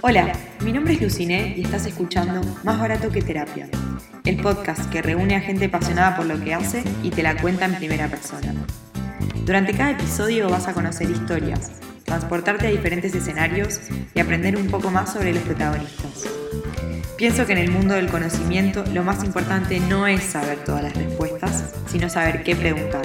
Hola, mi nombre es Lucine y estás escuchando Más Barato que Terapia, el podcast que reúne a gente apasionada por lo que hace y te la cuenta en primera persona. Durante cada episodio vas a conocer historias, transportarte a diferentes escenarios y aprender un poco más sobre los protagonistas. Pienso que en el mundo del conocimiento lo más importante no es saber todas las respuestas, sino saber qué preguntar.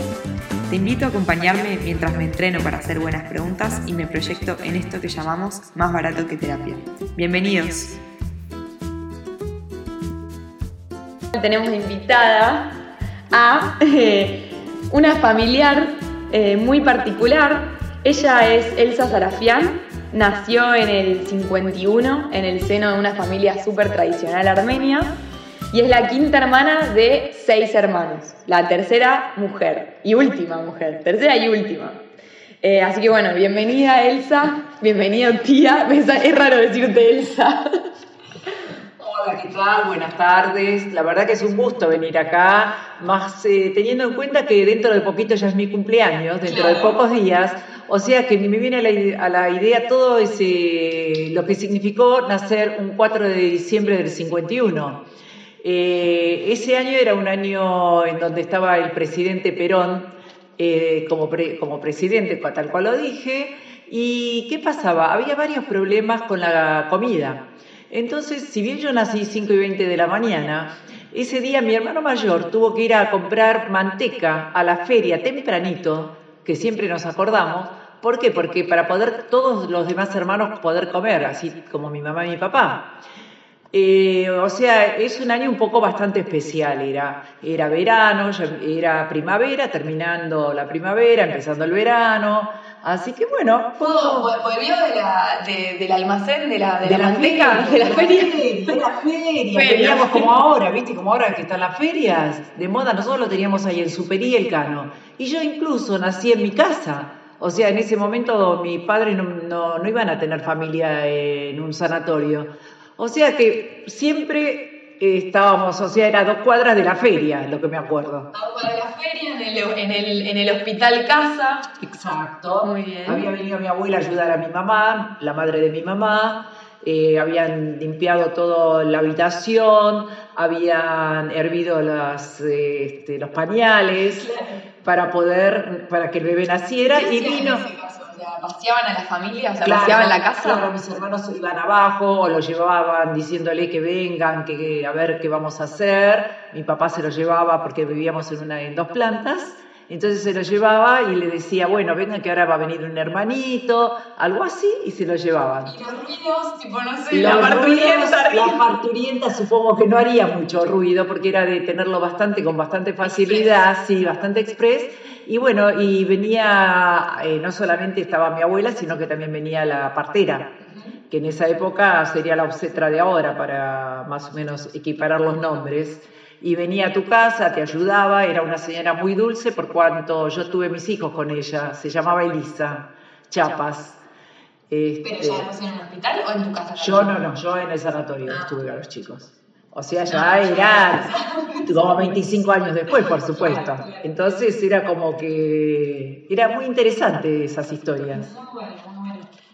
Te invito a acompañarme mientras me entreno para hacer buenas preguntas y me proyecto en esto que llamamos más barato que terapia. Bienvenidos. Tenemos invitada a eh, una familiar eh, muy particular. Ella es Elsa Sarafián, nació en el 51 en el seno de una familia súper tradicional armenia y es la quinta hermana de seis hermanos, la tercera mujer y última mujer, tercera y última. Eh, así que bueno, bienvenida Elsa, bienvenida tía, es raro decirte Elsa. Hola, ¿qué tal? Buenas tardes. La verdad que es un gusto venir acá, más eh, teniendo en cuenta que dentro de poquito ya es mi cumpleaños, dentro de pocos días, o sea que me viene a la, idea todo ese, lo que significó nacer un 4 de diciembre del 51. Eh, ese año era un año en donde estaba el presidente Perón eh, como, presidente, tal cual lo dije, y ¿qué pasaba? Había varios problemas con la comida. Entonces, si bien yo nací 5 y 20 de la mañana, ese día mi hermano mayor tuvo que ir a comprar manteca a la feria tempranito, que siempre nos acordamos. ¿Por qué? Porque para poder todos los demás hermanos poder comer, así como mi mamá y mi papá. Eh, o sea, es un año un poco bastante especial. Era, era verano, era primavera, terminando la primavera, empezando el verano. Así que bueno. ¿Volvió del almacén, de la, de, la, manteca, de la feria? De la feria. Teníamos como ahora, ¿viste? Como ahora que están las ferias de moda, nosotros lo teníamos ahí en Superí el Cano. Y yo incluso nací en mi casa. O sea, en ese momento mi padre no, no, no iban a tener familia en un sanatorio. O sea que siempre estábamos, o sea, era dos cuadras de la feria, lo que me acuerdo. Dos cuadras de la feria, en el, en el, hospital casa. Exacto. Muy bien. Había venido mi abuela a ayudar a mi mamá, la madre de mi mamá. Eh, habían limpiado toda la habitación, habían hervido las, este, los pañales para poder, para que el bebé naciera y vino vaciaban a la familia, o sea, vaciaban la casa. Claro, mis hermanos iban abajo o lo llevaban diciéndole que vengan, que, a ver qué vamos a hacer. Mi papá se lo llevaba porque vivíamos en, una, en dos plantas. Entonces se lo llevaba y le decía, bueno, vengan que ahora va a venir un hermanito, algo así, y se lo llevaban. Y los ruidos, tipo, no sé, la parturienta. La parturienta supongo que no haría mucho ruido porque era de tenerlo bastante, con bastante facilidad, sí, bastante express. Y bueno, y venía, eh, no solamente estaba mi abuela, sino que también venía la partera, que en esa época sería la obstetra de ahora, para más o menos equiparar los nombres. Y venía a tu casa, te ayudaba, era una señora muy dulce, por cuanto yo tuve mis hijos con ella, se llamaba Elisa Chapas. ¿Pero ya este, en un hospital o en tu casa? Yo no, no, yo en el sanatorio ah. estuve a los chicos. O sea, ya era como 25 años después, por supuesto. Entonces era como que era muy interesante esas historias.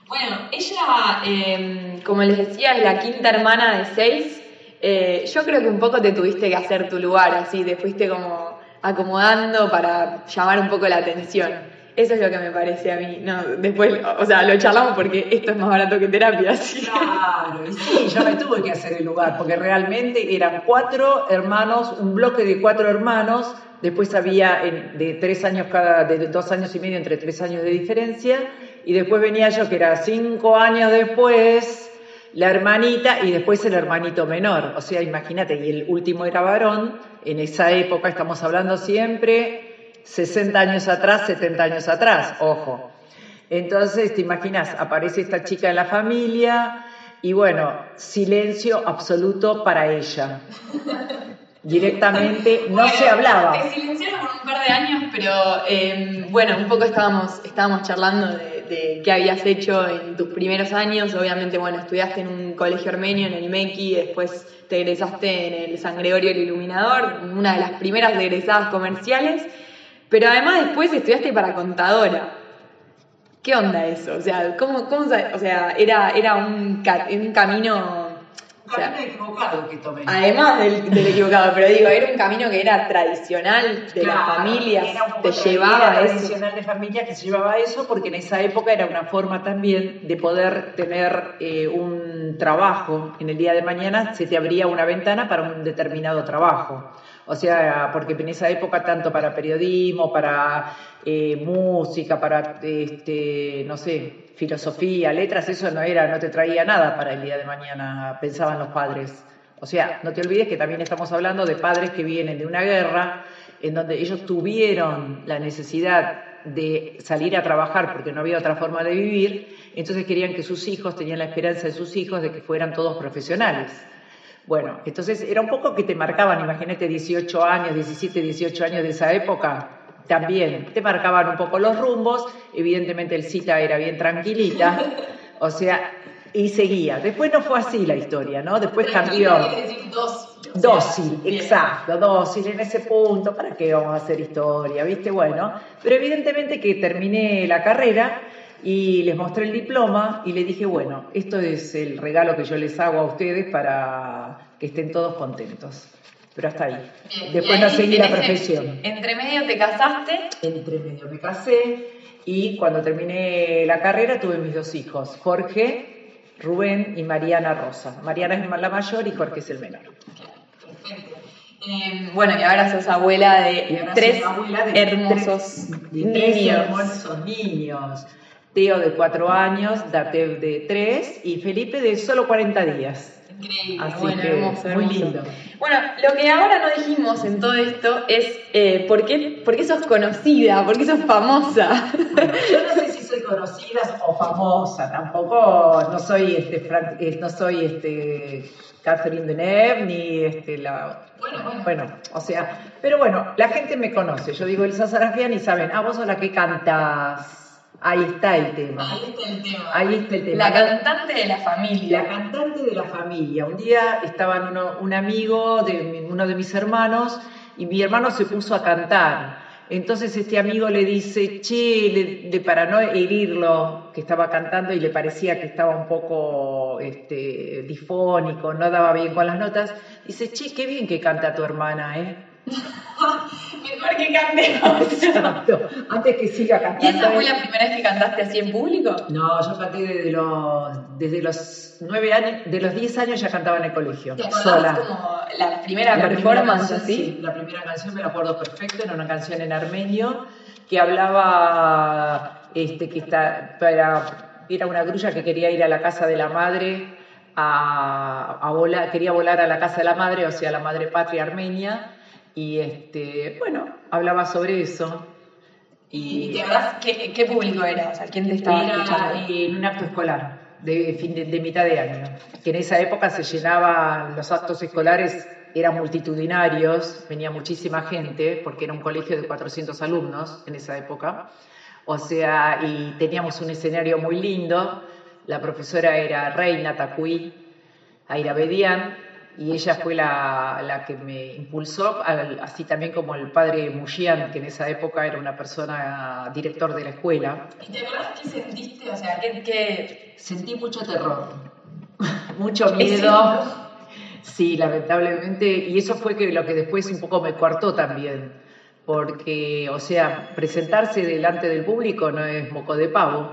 Bueno, ella, em, como les decía, es la quinta hermana de seis. Eh, yo creo que un poco te tuviste que hacer tu lugar, así, te fuiste como acomodando para llamar un poco la atención. Eso es lo que me parece a mí. No, después, o sea, lo charlamos porque esto es más barato que terapia. Claro, y sí, yo me tuve que hacer el lugar, porque realmente eran cuatro hermanos, un bloque de cuatro hermanos. Después había de tres años cada, de dos años y medio entre tres años de diferencia. Y después venía yo, que era cinco años después, la hermanita y después el hermanito menor. O sea, imagínate, y el último era varón. En esa época estamos hablando siempre 60 años atrás, 70 años atrás, ojo. Entonces, te imaginas, aparece esta chica en la familia y bueno, silencio absoluto para ella. Directamente no se hablaba. Te silenciaron por un par de años, pero em, bueno, un poco estábamos, estábamos charlando de, de, qué habías hecho en tus primeros años. Obviamente, bueno, estudiaste en un colegio armenio, en el IMECI, después te egresaste en el San Gregorio el Iluminador, una de las primeras egresadas comerciales. Pero además después estudiaste para contadora. ¿Qué onda eso? O sea, ¿cómo, cómo o sea, era, era un, un camino un camino equivocado que tomé. Además del, equivocado, pero digo, era un camino que era tradicional de la familia, te llevaba era tradicional de familia que se llevaba eso porque en esa época era una forma también de poder tener eh, un trabajo. En el día de mañana se te abría una ventana para un determinado trabajo. O sea, porque en esa época tanto para periodismo, para eh, música, para, este, no sé, filosofía, letras, eso no era, no te traía nada para el día de mañana, pensaban los padres. O sea, no te olvides que también estamos hablando de padres que vienen de una guerra en donde ellos tuvieron la necesidad de salir a trabajar porque no había otra forma de vivir, entonces querían que sus hijos, tenían la esperanza de sus hijos de que fueran todos profesionales. Bueno, entonces era un poco que te marcaban, imagínate 18 años, 17, 18 años de esa época, también te marcaban un poco los rumbos, evidentemente el cita era bien tranquilita, o sea, y seguía. Después no fue así la historia, ¿no? Después cambió. Dócil, exacto, dócil en ese punto, ¿para qué vamos a hacer historia? ¿Viste? Bueno, pero evidentemente que terminé la carrera y les mostré el diploma y les dije, bueno, esto es el regalo que yo les hago a ustedes para que estén todos contentos. Pero hasta ahí. Después no seguí la profesión. ¿Entre medio te casaste? Entre medio me casé y cuando terminé la carrera tuve mis dos hijos, Jorge, Rubén y Mariana Rosa. Mariana es la mayor y Jorge es el menor. Perfecto. Eh, bueno, y ahora sos abuela de tres hermosos niños. hermosos niños. Teo de cuatro años, Datev de tres y Felipe de solo 40 días. Increíble, Así bueno, hermoso, muy lindo. Bueno, lo que ahora no dijimos en todo esto es eh, ¿por, qué, por, qué, sos conocida, por qué sos famosa. yo no sé si soy conocida o famosa, tampoco no soy este, eh, no soy este Catherine Deneuve ni este la bueno, bueno. bueno, o sea, pero bueno, la gente me conoce. Yo digo Elsa Sarafian y saben, ah, vos sos la que cantas Ahí está el tema. Ahí está el tema. Ahí está el tema. La cantante de la familia. La cantante de la familia. Un día estaba un amigo de uno de mis hermanos y mi hermano se puso a cantar. Entonces este amigo le dice, che, para no herirlo, que estaba cantando y le parecía que estaba un poco este, difónico, no daba bien con las notas, dice, che, qué bien que canta tu hermana, ¿eh? Mejor que cantemos. Exacto. Antes que siga cantando. ¿Y esa fue la primera vez que cantaste así en público? No, yo canté desde los, desde los nueve años, de los 10 años ya cantaba en el colegio. ¿Te sola. como la primera performance así? Sí, la primera canción me la acuerdo perfecto, era una canción en armenio que hablaba este, que está, para, era una grulla que quería ir a la casa de la madre. A, a volar, quería volar a la casa de la madre, o sea, la madre patria armenia, y este, bueno, hablaba sobre eso. ¿Y, qué, qué, público era? O sea, ¿quién te estaba era en un acto escolar de, fin de, mitad de año, que en esa época se llenaban los actos escolares, eran multitudinarios, venía muchísima gente, porque era un colegio de 400 alumnos en esa época. O sea, y teníamos un escenario muy lindo. La profesora era Reina Tacuí Airabedian, y ella fue la, que me impulsó, así también como el padre Mujian, que en esa época era una persona director de la escuela. ¿Y te acuerdas qué sentiste? O sea, ¿qué, Sentí mucho terror, mucho miedo. Sí, lamentablemente, y eso fue que lo que después un poco me coartó también, porque, o sea, presentarse delante del público no es moco de pavo,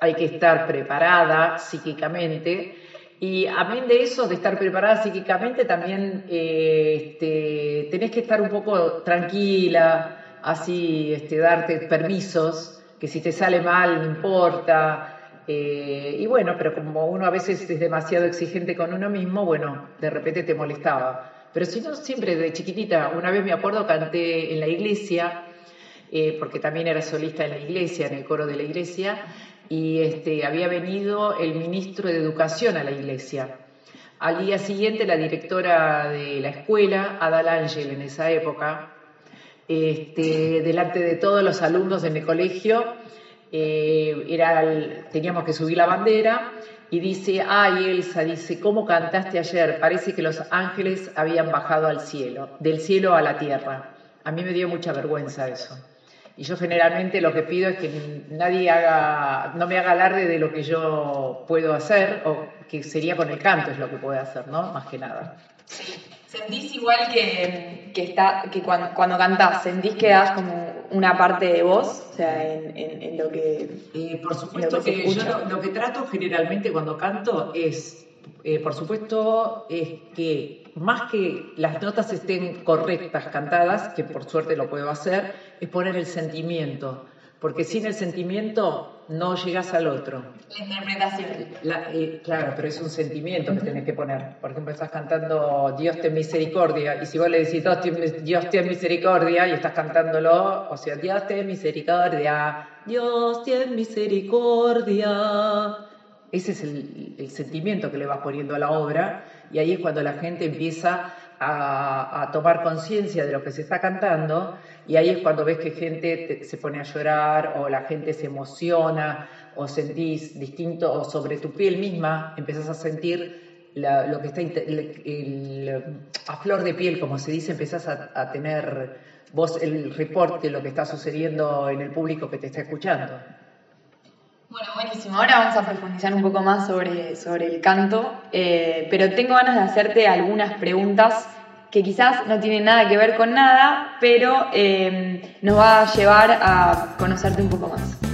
hay que estar preparada psíquicamente y amén de eso, de estar preparada psíquicamente, también eh, este, tenés que estar un poco tranquila, así este, darte permisos, que si te sale mal no importa. Eh, y bueno, pero como uno a veces es demasiado exigente con uno mismo, bueno, de repente te molestaba. Pero si no, siempre de chiquitita, una vez me acuerdo, canté en la iglesia, eh, porque también era solista en la iglesia, en el coro de la iglesia, y este, había venido el ministro de Educación a la iglesia. Al día siguiente, la directora de la escuela, Adal Ángel en esa época, este, delante de todos los alumnos en el colegio, eh, era teníamos que subir la bandera y dice, ay Elsa, dice, ¿cómo cantaste ayer? Parece que los ángeles habían bajado al cielo, del cielo a la tierra. A mí me dio mucha vergüenza eso. Y yo generalmente lo que pido es que nadie haga, no me haga alarde de lo que yo puedo hacer, o que sería con el canto es lo que puedo hacer, ¿no? Más que nada. ¿Sentís igual que, que, está, que cuando, cuando cantás, sentís que das como una parte de vos? O sea, en, en, lo que. Eh, por supuesto que, yo lo, que trato generalmente cuando canto es, eh, por supuesto, es que más que las notas estén correctas cantadas, que por suerte lo puedo hacer, es poner el sentimiento, porque sin el sentimiento no llegas al otro. La interpretación. Eh, claro, pero es un sentimiento que tenés que poner. Por ejemplo, estás cantando Dios te misericordia, y si vos le decís Dios te misericordia y estás cantándolo, o sea, Dios te misericordia, Dios te misericordia. Ese es el, sentimiento que le vas poniendo a la obra y ahí es cuando la gente empieza a, tomar conciencia de lo que se está cantando y ahí es cuando ves que gente se pone a llorar o la gente se emociona o sentís distinto o sobre tu piel misma empezás a sentir lo que está a flor de piel, como se dice, empezás a, a tener vos el reporte de lo que está sucediendo en el público que te está escuchando. Bueno, buenísimo. Ahora vamos a profundizar un poco más sobre, sobre el canto, eh, pero tengo ganas de hacerte algunas preguntas que quizás no tienen nada que ver con nada, pero eh, nos va a llevar a conocerte un poco más.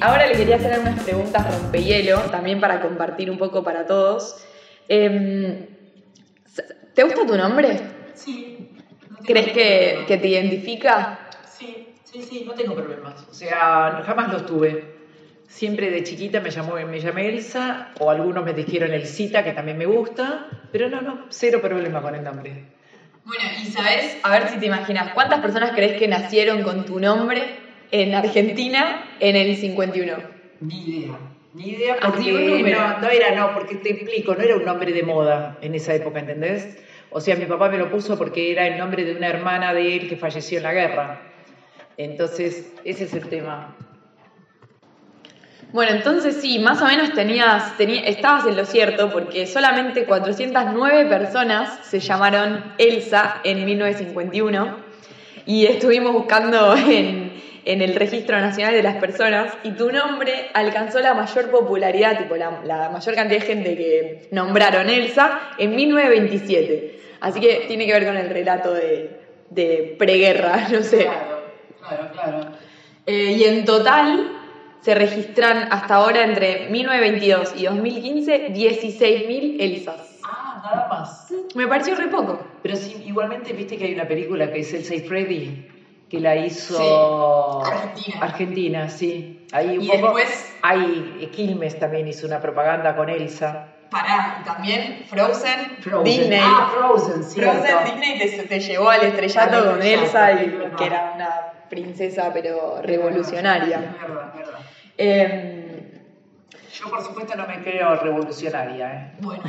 Ahora le quería hacer unas preguntas rompehielo, también para compartir un poco para todos. Em, ¿Te gusta tu nombre? Sí. ¿Crees que, que, te identifica? Sí, sí, sí, no tengo problemas. O sea, jamás los tuve. Siempre de chiquita me, llamó, me llamé Elsa, o algunos me dijeron Elsita, que también me gusta, pero no, no, cero problema con el nombre. Bueno, y sabes, a ver si te imaginas, ¿cuántas personas crees que nacieron con tu nombre en Argentina en el 51? Ni idea. Ni idea porque no, no, era, no, porque te explico, no era un nombre de moda en esa época, ¿entendés? O sea, mi papá me lo puso porque era el nombre de una hermana de él que falleció en la guerra. Entonces, ese es el tema. Bueno, entonces sí, más o menos tenías, estabas en lo cierto porque solamente 409 personas se llamaron Elsa en 1951 y estuvimos buscando en, en el Registro Nacional de las Personas y tu nombre alcanzó la mayor popularidad, tipo la, mayor cantidad de gente que nombraron Elsa en 1927. Así que tiene que ver con el relato de, preguerra, no sé. Claro, claro, claro. Eh, y en total se registran hasta ahora entre 1922 y 2015 16.000 Elsas. Ah, nada más. Me pareció re poco. Pero sí, igualmente viste que hay una película que es Elsa y Freddy que la hizo Argentina. Argentina, sí. Ahí y después hay Quilmes también hizo una propaganda con Elsa. Para, también Frozen, Disney. Ah, Frozen, sí. Frozen Disney te, te, llevó al estrellato con Elsa, y, que era una princesa pero revolucionaria. Es verdad, es verdad. Eh, Yo por supuesto no me creo revolucionaria. ¿eh? Bueno.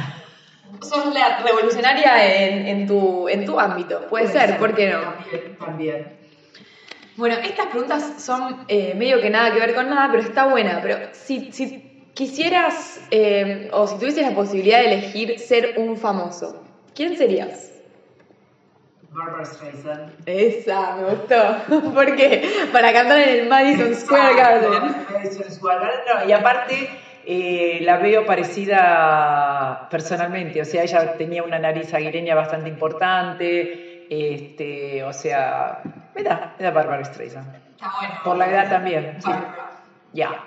Sos la revolucionaria en, en, tu, en tu ámbito, puede, ser, ser, ¿por qué no? También, también. Bueno, estas preguntas son eh, medio que nada que ver con nada, pero está buena. Pero si, quisieras eh, o si tuvieses la posibilidad de elegir ser un famoso, ¿quién serías? Barbara Streisand. Esa, me gustó. ¿Por qué? Para cantar en el Madison Square Garden. Madison Square Garden, y aparte eh, la veo parecida personalmente, o sea, ella tenía una nariz aguileña bastante importante, este, o sea, me da Bárbara Streisand. Está bueno. Por la edad también. Ya.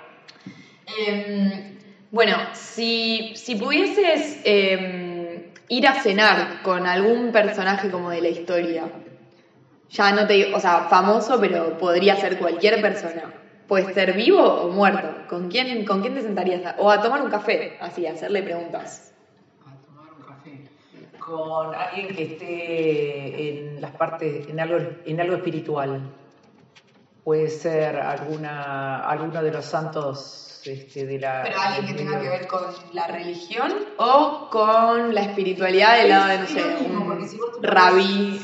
Em, bueno, si, si pudieses em, ir a cenar con algún personaje como de la historia, ya no te digo, o sea, famoso, pero podría ser cualquier persona. Puede ser vivo o muerto. ¿Con quién, ¿Con quién te sentarías? o a tomar un café, así, a hacerle preguntas con alguien que esté en las partes, en algo, en algo espiritual. Puede ser alguna, alguno de los santos este, de la. Pero alguien que tenga que ver con la religión o con la espiritualidad de la, no sé, un si rabí.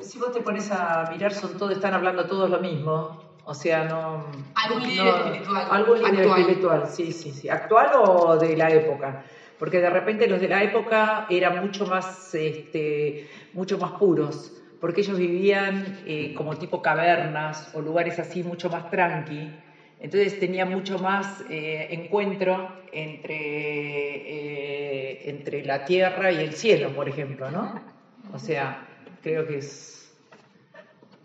Si vos te pones a mirar, son todos, están hablando todos lo mismo. O sea, no. Algún líder no, espiritual. Algún líder espiritual, sí, sí, sí. Actual o de la época porque de repente los de la época eran mucho más, este, mucho más puros, porque ellos vivían eh, como tipo cavernas o lugares así mucho más tranqui. Entonces tenía mucho más eh, encuentro entre, eh, entre la tierra y el cielo, por ejemplo, ¿no? O sea, creo que es...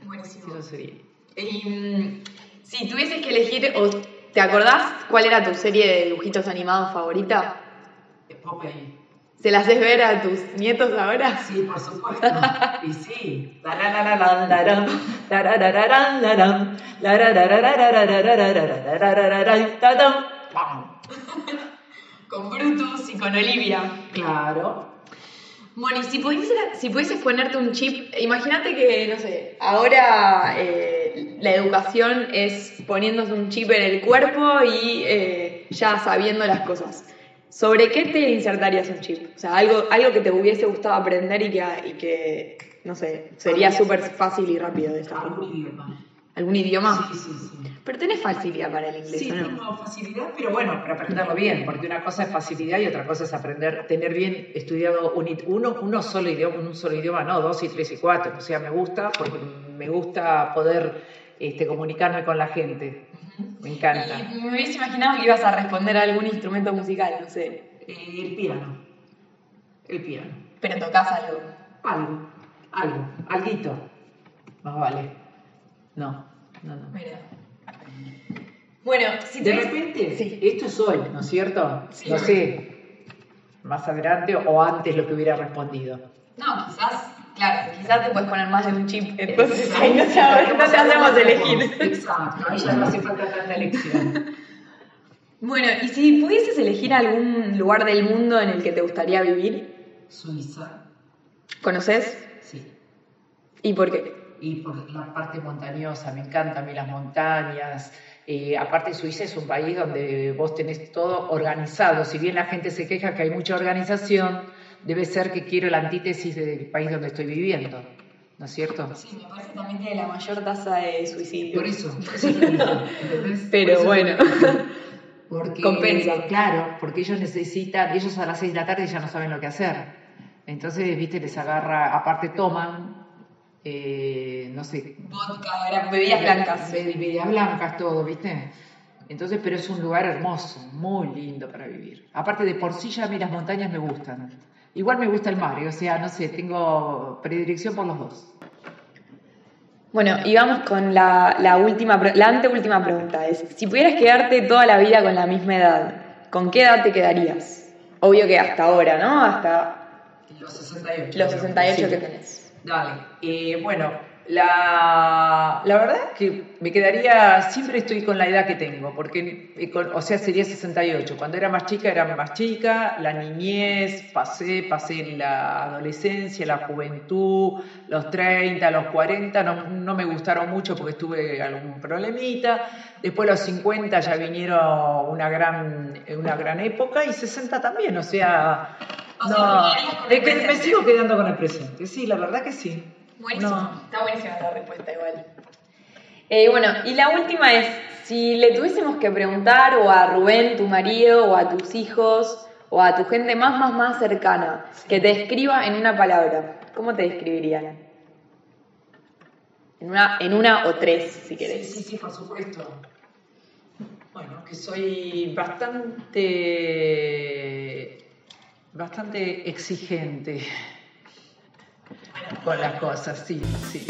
Buenísimo. Mm, si tuvieses que elegir, ¿te acordás cuál era tu serie de dibujitos animados favorita? Popeye. ¿Se las haces ver a tus nietos ahora? Sí, por supuesto. Y sí. Con Brutus y con Olivia. Claro. Bueno, y si pudieses, si pudieses ponerte un chip, imagínate que, no sé, ahora la educación es poniéndose un chip en el cuerpo y eh, ya sabiendo las cosas. ¿Sobre qué te insertarías un chip? O sea, algo, algo que te hubiese gustado aprender y que, y que no sé, sería súper fácil y rápido de esta Algún idioma. ¿Algún idioma? Sí, sí, sí. Pero tenés facilidad para el inglés, Sí, ¿o no? tengo facilidad, pero bueno, para aprenderlo bien, porque una cosa es facilidad y otra cosa es aprender, tener bien estudiado un, uno, uno solo idioma, un solo idioma, no, dos y tres y cuatro. O sea, me gusta, porque me gusta poder este, comunicarme con la gente. Me encanta. Y me hubiese imaginado que ibas a responder a algún instrumento musical, no sé. Eh, el piano. El piano. Pero tocas algo. Algo, algo, alguito. Más vale. No, no, no. Mira. Bueno, si De te repente, Sí. esto es hoy, ¿no es cierto? Sí. No sé, más adelante o antes lo que hubiera respondido. No, quizás, claro, quizás te puedes poner más de un chip, entonces ahí no te, no te hacemos elegir. Exacto, ahí ya no hace falta tanta elección. Bueno, y si pudieses elegir algún lugar del mundo en el que te gustaría vivir, Suiza, ¿conoces? sí. ¿Y por qué? Y por la parte montañosa, me encantan a mí las montañas. Eh, aparte, Suiza es un país donde vos tenés todo organizado. Si bien la gente se queja que hay mucha organización, debe ser que quiero la antítesis del país donde estoy viviendo. ¿No es cierto? Sí, me parece también tiene la mayor tasa de suicidio. Por eso. ¿entendés? Pero Por eso bueno. Porque, Compensa. Claro, porque ellos necesitan, ellos a las 6 de la tarde ya no saben lo que hacer. Entonces, viste, les agarra, aparte toman, eh, no sé, Vodka, bebidas blancas. be- bebidas blancas, todo, viste. Entonces, pero es un lugar hermoso, muy lindo para vivir. Aparte de por sí ya a mí las montañas me gustan. Igual me gusta el mar, o sea, no sé, tengo predilección por los dos. Bueno, y vamos con la, la última, la anteúltima pregunta. Es, si pudieras quedarte toda la vida con la misma edad, ¿con qué edad te quedarías? Obvio que hasta ahora, ¿no? Hasta Los 68. los 68 Sí. que tenés. Dale. Eh, bueno, la, la verdad que me quedaría, siempre estoy con la edad que tengo, porque, eh, o sea, sería 68. Cuando era más chica era más chica, la niñez, pasé, pasé la adolescencia, la juventud, los 30, los 40, no, no me gustaron mucho porque tuve algún problemita. Después los 50 ya vinieron una gran, una gran época y 60 también, o sea... O sea, no, es que me sigo quedando con el presente, sí, la verdad que sí. Buenísimo. No. Está buenísima la respuesta igual. Eh, bueno, y la última es, si le tuviésemos que preguntar o a Rubén, tu marido, o a tus hijos, o a tu gente más, más, más cercana, que te describa en una palabra, ¿cómo te describirían? En una, en una o tres, si Sí, querés. sí, sí, por supuesto. Bueno, que soy bastante, bastante exigente con las cosas, sí, sí.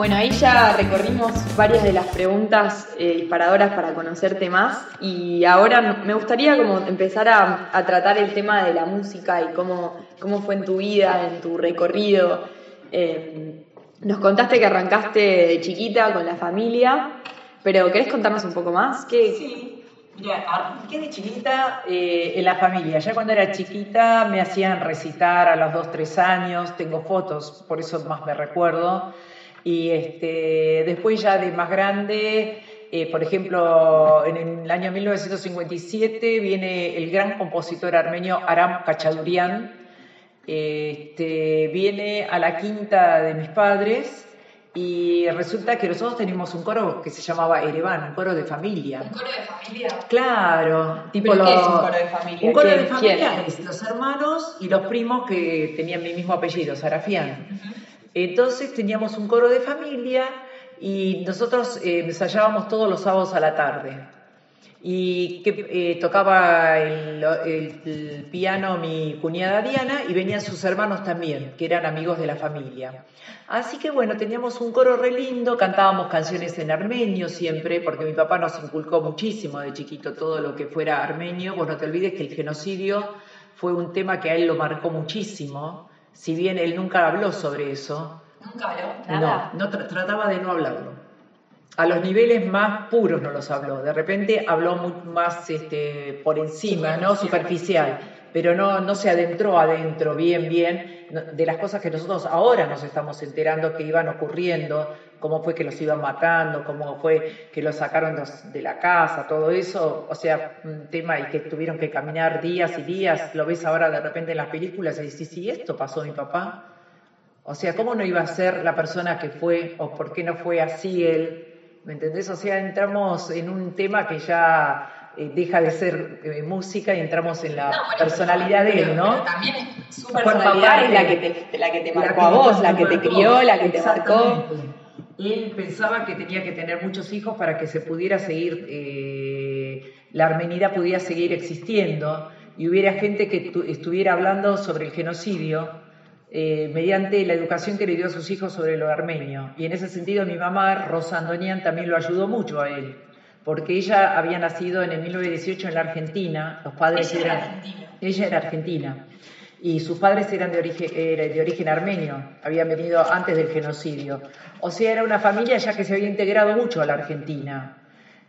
Bueno, ahí ya recorrimos varias de las preguntas eh, disparadoras para conocerte más y ahora me gustaría como empezar a, tratar el tema de la música y cómo, cómo fue en tu vida, en tu recorrido. Eh, nos contaste que arrancaste de chiquita con la familia, pero ¿querés contarnos un poco más? ¿Qué, Sí, mira, arranqué de chiquita eh, en la familia. Ya cuando era chiquita me hacían recitar a los 2, 3 años. Tengo fotos, por eso más me recuerdo. Y este, después ya de más grande eh, por ejemplo, en el año 1957 viene el gran compositor armenio Aram Kachadurian, este, viene a la quinta de mis padres y resulta que nosotros teníamos un coro que se llamaba Erevan, un coro de familia. ¿Un coro de familia? Claro, tipo ¿Pero qué es un coro de familia? Un coro de ¿Quién- familia es los hermanos y los primos que tenían mi mismo apellido, Sarafián. Entonces teníamos un coro de familia y nosotros eh, ensayábamos todos los sábados a la tarde. Y que eh, tocaba el, el- el piano mi cuñada Diana y venían sus hermanos también, que eran amigos de la familia. Así que bueno, teníamos un coro re lindo, cantábamos canciones en armenio siempre, porque mi papá nos inculcó muchísimo de chiquito todo lo que fuera armenio. Vos no te olvides que el genocidio fue un tema que a él lo marcó muchísimo, si bien él nunca habló sobre eso. ¿Nunca habló? Nada. No, no tra- trataba de no hablarlo. A los niveles más puros no los habló. De repente habló mu- más este, por encima, ¿no? Superficial. Pero no, no se adentró adentro, bien, bien, de las cosas que nosotros ahora nos estamos enterando que iban ocurriendo, cómo fue que los iban matando, cómo fue que los sacaron de la casa, todo eso. O sea, un tema y que tuvieron que caminar días y días. Lo ves ahora de repente en las películas y dices, sí, esto pasó mi papá. O sea, ¿cómo no iba a ser la persona que fue o por qué no fue así él? ¿Me entendés? O sea, entramos en un tema que ya eh, deja de ser eh, música y entramos en la No, bueno, personalidad pero- de él, ¿no? pero también es su personalidad es la que te, la que te La marcó a vos, la que te crió, la que te marcó. Él pensaba que tenía que tener muchos hijos para que se pudiera seguir, eh, la armenidad pudiera seguir existiendo y hubiera gente que tu- estuviera hablando sobre el genocidio eh, mediante la educación que le dio a sus hijos sobre lo armenio. Y en ese sentido mi mamá, Rosa Andonian, también lo ayudó mucho a él, porque ella había nacido en el 1918 en la Argentina, los padres Ella era eran... argentina. Ella era argentina y sus padres eran de origen, era de origen armenio, habían venido antes del genocidio. O sea, era una familia ya que se había integrado mucho a la Argentina.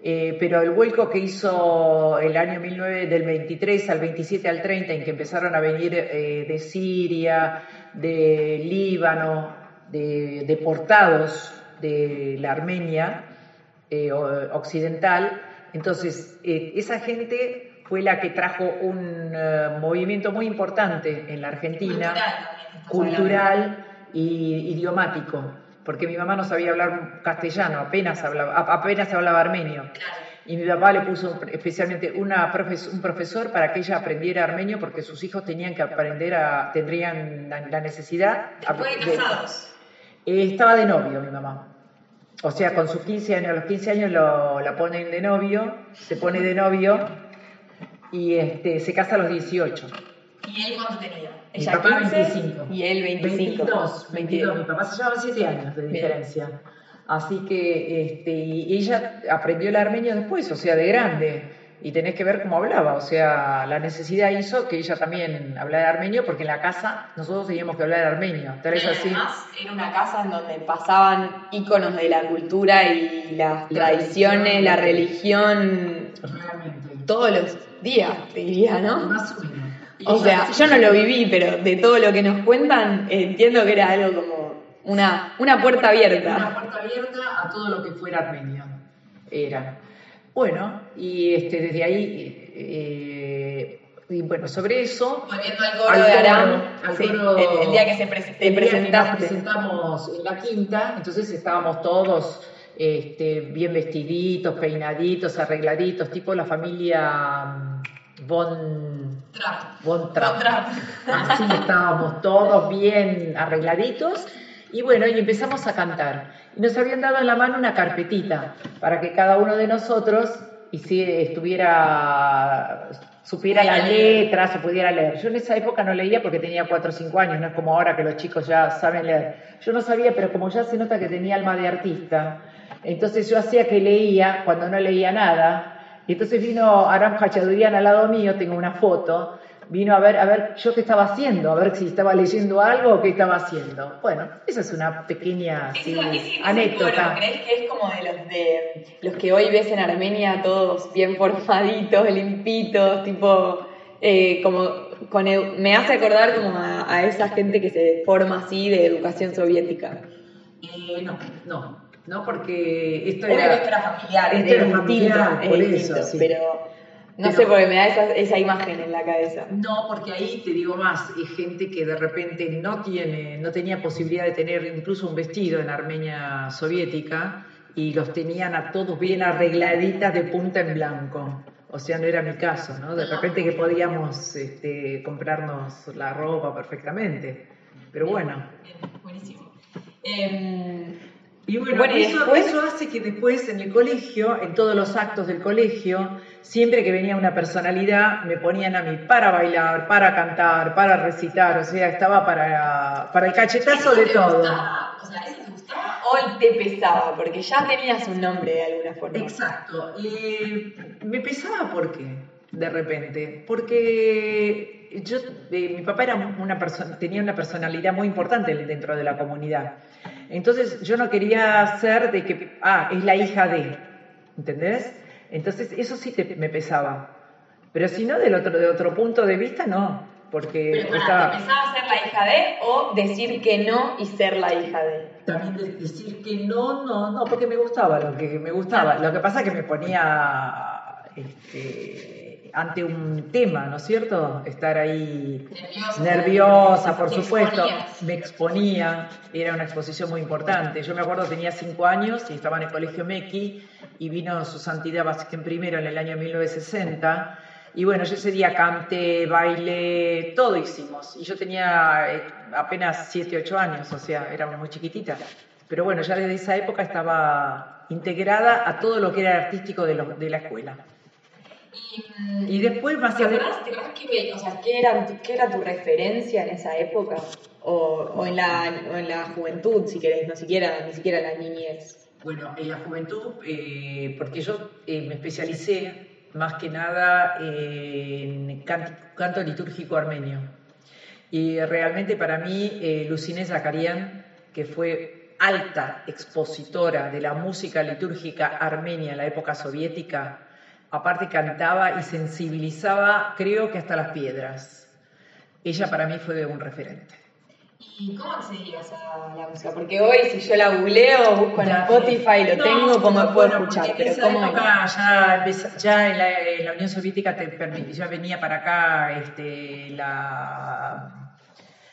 Eh, pero el vuelco que hizo el año 19, del 23 al 27 al 30, en que empezaron a venir eh, de Siria, de Líbano, de deportados de la Armenia eh, occidental, entonces eh, esa gente fue la que trajo un eh, movimiento muy importante en la Argentina, Cultural cultural y idiomático, porque mi mamá no sabía hablar castellano, apenas hablaba, apenas hablaba armenio. Y mi papá le puso especialmente una profes- un profesor para que ella aprendiera armenio porque sus hijos tenían que aprender a, tendrían la, la necesidad Después de eh, estaba de novio mi mamá. O sea, con sus 15 años, a los 15 años lo, la ponen de novio, se pone de novio y este, se casa a los 18. ¿Y él cuánto tenía? Mi Ella papá 15 25. y él 25. 22, 22. Mi papá se llevaba 7 años de Bien. Así que este, y ella aprendió el armenio después, o sea, de grande. Y tenés que ver cómo hablaba, o sea, la necesidad hizo que ella también hablara armenio, porque en la casa nosotros teníamos que hablar armenio. Tal vez así. además era una casa en donde pasaban íconos de la cultura y las La tradiciones, religión. la religión, Realmente. todos los días, te diría, ¿no? Más o menos. Sea, yo no lo viví, pero de todo lo que nos cuentan entiendo que era algo como una, una puerta Una abierta. puerta abierta a todo lo que fuera armenio. Era. Bueno, y este, desde ahí, eh, y bueno, sobre eso. Volviendo al coro al de Aram, al sí, coro- el, el día que se prese- te el día que nos presentaste. presentamos en la quinta, entonces estábamos todos este, bien vestiditos, peinaditos, arregladitos, tipo la familia mm, Von, Trap. Von Trapp. Von Trapp. Así estábamos todos bien arregladitos y bueno, y empezamos a cantar. Y nos habían dado en la mano una carpetita para que cada uno de nosotros y si estuviera supiera la letra, se pudiera leer. Yo en esa época no leía porque tenía 4 o 5 años, no es como ahora que los chicos ya saben leer. Yo no sabía, pero como ya se nota que tenía alma de artista, entonces yo hacía que leía cuando no leía nada. Y entonces vino Aram Hachadurian al lado mío, tengo una foto, vino a ver, a ver yo qué estaba haciendo, a ver si estaba leyendo algo o qué estaba haciendo. Bueno, esa es una pequeña anécdota. ¿Crees que es como de los de los que hoy ves en Armenia todos bien formaditos, limpitos, tipo eh, como con edu- me hace acordar como a, a esa gente que se forma así de educación soviética. Eh, no, no, ¿no? Porque esto era... esto era familiar, esto es era familiar, es por distinto, eso, sí. pero no Pero- sé por qué me da esa, esa imagen en la cabeza. No, porque ahí te digo más, es gente que de repente no tiene, no tenía posibilidad de tener incluso un vestido en Armenia soviética y los tenían a todos bien arregladitas de punta en blanco. O sea, no era mi caso, ¿no? De repente que podíamos este, comprarnos la ropa perfectamente. Pero bueno. Buenísimo. Em, Y bueno, eso, después- eso hace que después en el colegio, en todos los actos del colegio, siempre que venía una personalidad, me ponían a mí para bailar, para cantar, para recitar, o sea, estaba para, para el cachetazo de todo. O sea, ¿eso te gustaba o te pesaba? Porque ya tenías un nombre de alguna forma. Exacto. Y me pesaba por qué, de repente. Porque yo, eh, mi papá era una persona, tenía una personalidad muy importante dentro de la comunidad. Entonces yo no quería ser de que, ah, es la hija de, ¿entendés? Entonces eso sí te- me pesaba. Pero si no, del otro, de otro punto de vista, no. Porque Pero estaba- ¿te pesaba ser la hija de o decir que no y ser la hija de? También de- decir que no, no, no, porque me gustaba lo que me gustaba. Lo que pasa es que me ponía este, ante un tema, ¿no es cierto? Estar ahí Nerviosa. nerviosa, por supuesto. exponías. Me exponía, era una exposición muy importante. Yo me acuerdo tenía cinco años y estaba en el colegio Mequi y vino su santidad Vázquez primero en el año 1960. Y bueno, yo ese día canté, bailé, todo hicimos. Y yo tenía eh, apenas 7, 8 años, o sea, era muy chiquitita. Pero bueno, ya desde esa época estaba integrada a todo lo que era artístico de, lo- de la escuela. Y, Y después más ¿Te adelante... acordás, te acordás qué, ve- o sea, qué, era, qué era tu referencia en esa época? O, o en la, o en la juventud, si querés, no siquiera, ni siquiera la niñez. Bueno, en la juventud, eh, porque yo eh, me especialicé más que nada en can- canto litúrgico armenio. Y realmente para mí, eh, Luciné Zakarian, que fue alta expositora de la música litúrgica armenia en la época soviética, aparte cantaba y sensibilizaba, creo que hasta las piedras. Ella para mí fue un referente. ¿Y cómo accedías a la música? Porque hoy, si yo la googleo, busco en Ya, Spotify, lo no, tengo, como no, puedo bueno, escuchar. Pero esa ¿cómo época ya, ya en, la, en la Unión Soviética te permitía, ya venía para acá este, la,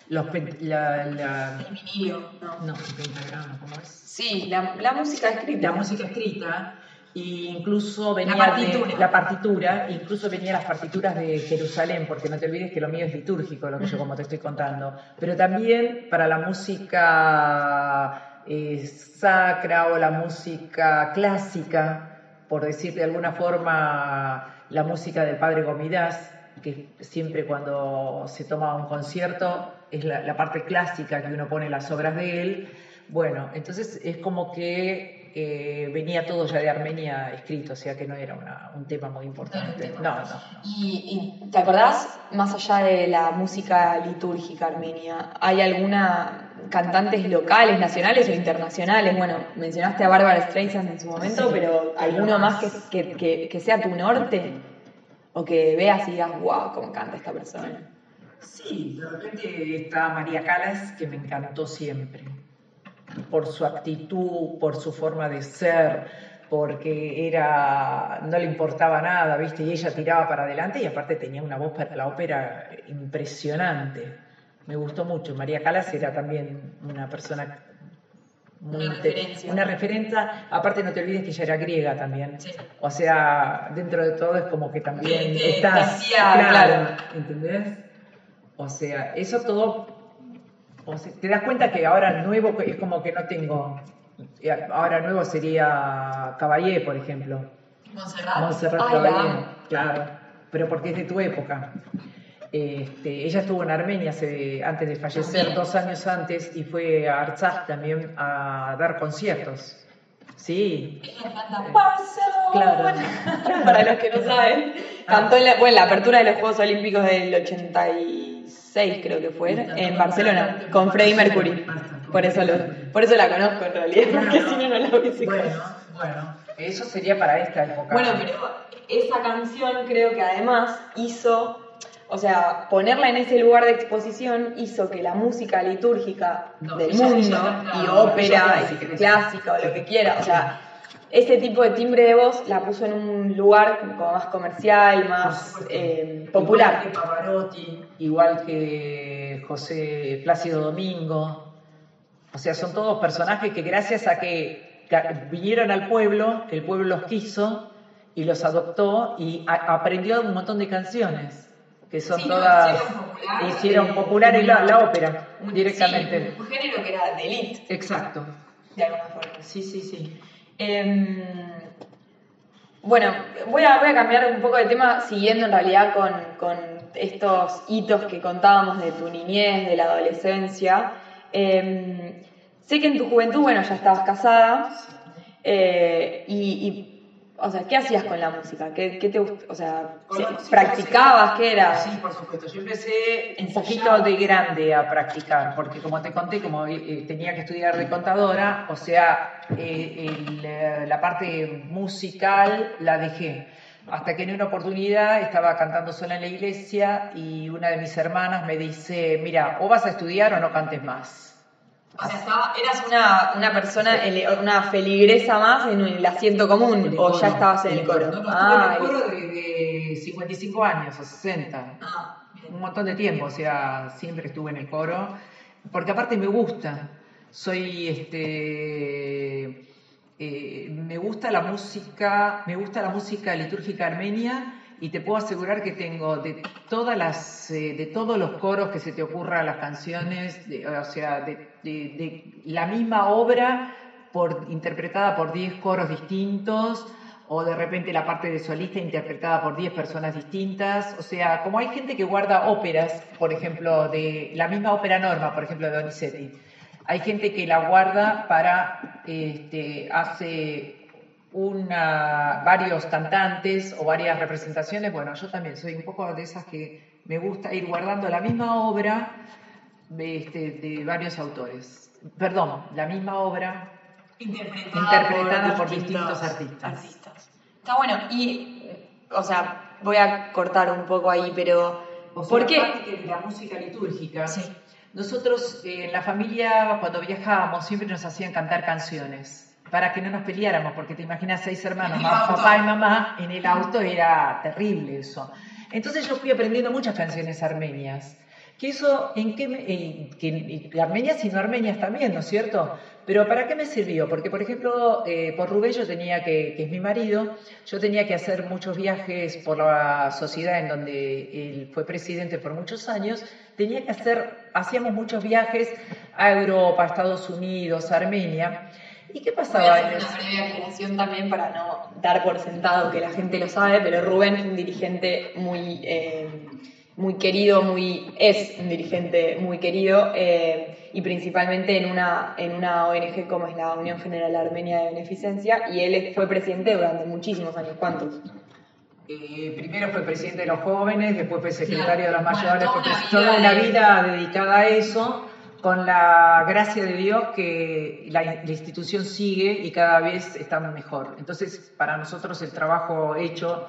los, pen- la, la- El vinilo, no. no, el pentagrama, ¿cómo es? Sí, la, la música escrita. La música escrita, e incluso venía La partitura. de la partitura, incluso venía las partituras de Jerusalén, porque no te olvides que lo mío es litúrgico, lo que yo como te estoy contando, pero también para la música eh, sacra o la música clásica, por decir de alguna forma la música del padre Gomidas, que siempre cuando se toma un concierto es la, la parte clásica que uno pone las obras de él. Bueno, entonces es como que eh, venía todo ya de Armenia escrito, o sea que no era una- un tema muy importante. No, no. ¿Y, y te acordás, más allá de la música litúrgica armenia, hay alguna cantantes locales, nacionales o internacionales? Bueno, mencionaste a Barbara Streisand en su momento, Sí, pero ¿alguno más. más que, que, que- que sea tu norte? O que veas y digas, wow, cómo canta esta persona. Sí, de repente está María Calas, que me encantó siempre, por su actitud, por su forma de ser, porque era, no le importaba nada, ¿viste? Y ella tiraba para adelante y aparte tenía una voz para la ópera impresionante. Me gustó mucho. María Calas era también una persona muy Una referencia. Una referencia, aparte no te olvides que ella era griega también. Sí. O sea, dentro de todo es como que también te- estás, hacía- claro. ¿entendés? O sea, eso todo, o sea, te das cuenta que ahora nuevo es como que no tengo, ahora nuevo sería Caballé, por ejemplo. Montserrat. Montserrat Ay, Caballé, claro, pero porque es de tu época. Este, ella estuvo en Armenia hace- antes de fallecer, dos años antes, y fue a Artsakh también a dar conciertos. Sí. Claro. Para los que no saben, cantó en la, bueno, en la apertura de los Juegos Olímpicos del 86, creo que fue, en Barcelona, con Freddie Mercury. Por eso, lo, por eso la conozco en realidad, porque si no, no la hubiese bueno, conocido. bueno, eso sería para esta época. Bueno, pero esa canción creo que además hizo o sea, ponerla en ese lugar de exposición hizo que la música litúrgica No, del mundo, y ópera, y clásica, o lo que quiera, o sea, ese tipo de timbre de voz la puso en un lugar como más comercial, más eh, popular. Igual que Pavarotti, igual que José Plácido Domingo. O sea, son todos personajes que gracias a que vinieron al pueblo, el pueblo los quiso y los adoptó y a- aprendió un montón de canciones que son Sí, no, todas hicieron popular, hicieron eh, popular la, la ópera Un- directamente. sí, un género que era de elite, Exacto. de alguna forma. Sí, sí, sí. Em, bueno, voy a, cambiar un poco de tema siguiendo en realidad con, estos hitos que contábamos de tu niñez, de la adolescencia. Em, sé que en tu juventud, bueno, ya estabas casada eh, y, o sea, ¿qué hacías con la música? ¿Qué, qué te O sea, Con la ¿se- música, ¿practicabas? ¿Qué era? Sí, por supuesto. Yo empecé un poquito de grande a practicar, porque como te conté, como eh, tenía que estudiar de contadora, o sea, eh, el, eh, la parte musical la dejé. Hasta que en una oportunidad estaba cantando sola en la iglesia y una de mis hermanas me dice, mira, o vas a estudiar o no cantes más. O sea, estaba- eras una, una persona, una feligresa más en el asiento común, o ya estabas en el coro. No, no, Ah, en el coro desde 55 años o 60. ah, un montón de tiempo, o sea, siempre estuve en el coro, porque aparte me gusta, soy este, eh, me gusta la música, me gusta la música litúrgica armenia y te puedo asegurar que tengo de todas las, eh, de todos los coros que se te ocurran las canciones, o sea, de, la misma obra interpretada por 10 coros distintos o de repente la parte de solista interpretada por 10 personas distintas. O sea, como hay gente que guarda óperas, por ejemplo, de la misma ópera norma, por ejemplo, de Donizetti, hay gente que la guarda para, este, hace una, varios cantantes o varias representaciones. Bueno, yo también soy un poco de esas que me gusta ir guardando la misma obra de, este, de varios autores. Perdón, la misma obra interpretada, Interpretada por distintos artistas. Está bueno, y, o sea, voy a cortar un poco ahí, pero O sea, ¿por qué? la música litúrgica. Sí. Nosotros eh, en la familia, cuando viajábamos, siempre nos hacían cantar canciones para que no nos peleáramos, porque te imaginas seis hermanos, más papá y mamá, en el auto era terrible eso. Entonces yo fui aprendiendo muchas canciones armenias. Que eso, ¿en qué eh, que, armenias y no armenias también, ¿no es cierto? Pero ¿para qué me sirvió? Porque, por ejemplo, eh, por Rubén yo tenía que, que es mi marido, yo tenía que hacer muchos viajes por la sociedad en donde él fue presidente por muchos años, tenía que hacer, hacíamos muchos viajes a Europa, a Estados Unidos, a Armenia. ¿Y qué Voy a pasaba hacer en una breve aclaración también para no dar por sentado que la gente lo sabe, pero Rubén es un dirigente muy, eh, muy querido, muy, es un dirigente muy querido eh, y principalmente en una, en una ONG como es la Unión General Armenia de Beneficencia y él fue presidente durante muchísimos años. ¿Cuántos? Eh, primero fue presidente de los jóvenes, después fue secretario de los Bueno, mayores, toda fue una pres- vida toda una vida dedicada a eso, con la gracia de Dios que la, la institución sigue y cada vez está mejor. Entonces, para nosotros el trabajo hecho,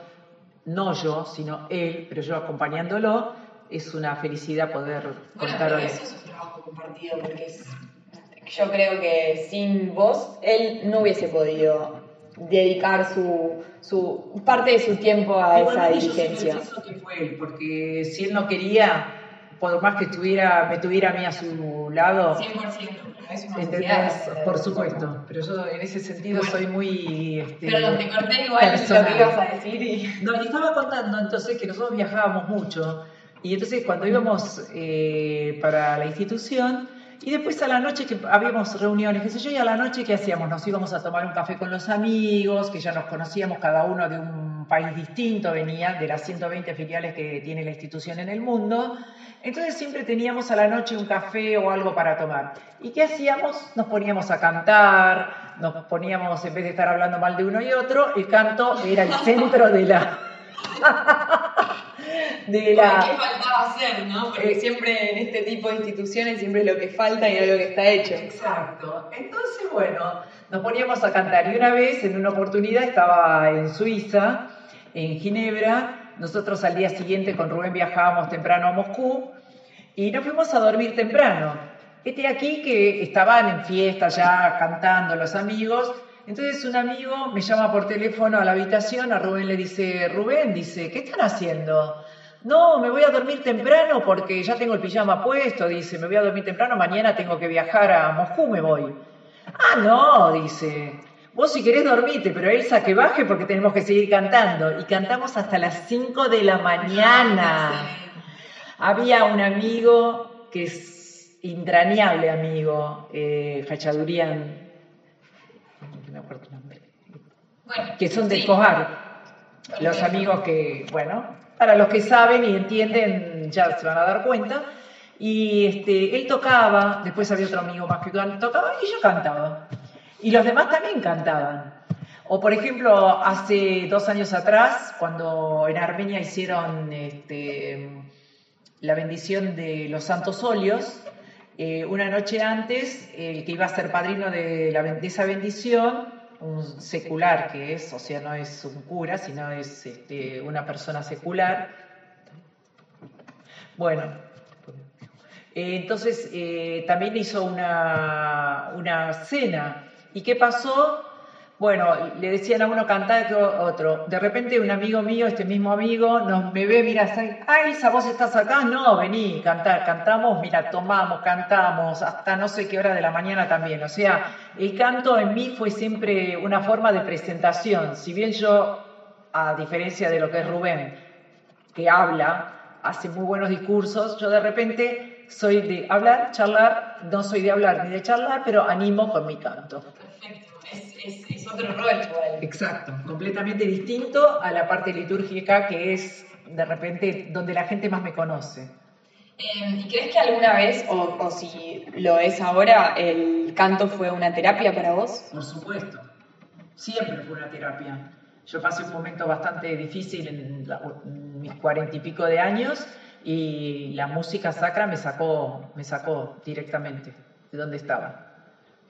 no yo, sino él, pero yo acompañándolo, es una felicidad poder contar hoy. es un trabajo compartido porque es, yo creo que sin vos él no hubiese podido dedicar su, su parte de su tiempo a esa Igualmente yo que fue él, porque si él no quería, por más que estuviera, me tuviera a mí a su lado, 100%, es una ¿entendés? sociedad. Por supuesto, pero yo en ese sentido Bueno. soy muy... este, Pero te corté igual personal. lo que ibas a decir y... No, y estaba contando entonces que nosotros viajábamos mucho y entonces cuando íbamos eh, para la institución y después a la noche que habíamos reuniones, qué sé yo, y a la noche ¿qué hacíamos? Nos íbamos a tomar un café con los amigos, que ya nos conocíamos cada uno de un país distinto, venía de las 120 filiales que tiene la institución en el mundo. Entonces siempre teníamos a la noche un café o algo para tomar. ¿Y qué hacíamos? Nos poníamos a cantar, nos poníamos, en vez de estar hablando mal de uno y otro, el canto era el centro de la... de la... ¿Qué faltaba hacer, no? Porque Eh, siempre en este tipo de instituciones siempre es lo que falta y no lo que está hecho. Exacto. Entonces, bueno, nos poníamos a cantar. Y una vez, en una oportunidad, estaba en Suiza, en Ginebra, nosotros al día siguiente con Rubén viajábamos temprano a Moscú y nos fuimos a dormir temprano. Este aquí que estaban en fiesta ya cantando los amigos, entonces un amigo me llama por teléfono a la habitación, a Rubén le dice, Rubén, dice, ¿qué están haciendo? No, me voy a dormir temprano porque ya tengo el pijama puesto, dice, me voy a dormir temprano, mañana tengo que viajar a Moscú, me voy. Ah, no, dice, vos si querés dormite, pero Elsa que baje porque tenemos que seguir cantando. Y cantamos hasta las 5 de la mañana. Había un amigo que es intrañable amigo, eh, Fachadurian, no me acuerdo el nombre, que son de sí. Los amigos que, bueno, para los que saben y entienden ya se van a dar cuenta. Y este, él tocaba, después había otro amigo más que tocaba y yo cantaba. Y los demás también cantaban. O por ejemplo, hace dos años atrás, cuando en Armenia hicieron este, la bendición de los santos óleos, eh, una noche antes, el que iba a ser padrino de, la, de esa bendición un secular que es, o sea, no es un cura, sino es este, una persona secular. Bueno, eh, entonces eh, también hizo una, una cena. ¿Y qué pasó? Bueno, le decían a uno cantar que otro. De repente un amigo mío, este mismo amigo, nos me ve, mira, ay, esa voz estás acá, no, vení, cantar, cantamos, mira, tomamos, cantamos, hasta no sé qué hora de la mañana también. O sea, el canto en mí fue siempre una forma de presentación. Si bien yo, a diferencia de lo que es Rubén, que habla, hace muy buenos discursos, yo de repente soy de hablar, charlar, no soy de hablar ni de charlar, pero animo con mi canto. Perfecto es, otro rol Exacto, completamente distinto a la parte litúrgica que es de repente donde la gente más me conoce. Em, ¿Y crees que alguna vez, o, o, si lo es ahora, el canto fue una terapia para vos? Por supuesto, siempre fue una terapia. Yo pasé un momento bastante difícil en, en mis cuarenta y pico de años y la música sacra me sacó, me sacó directamente de donde estaba.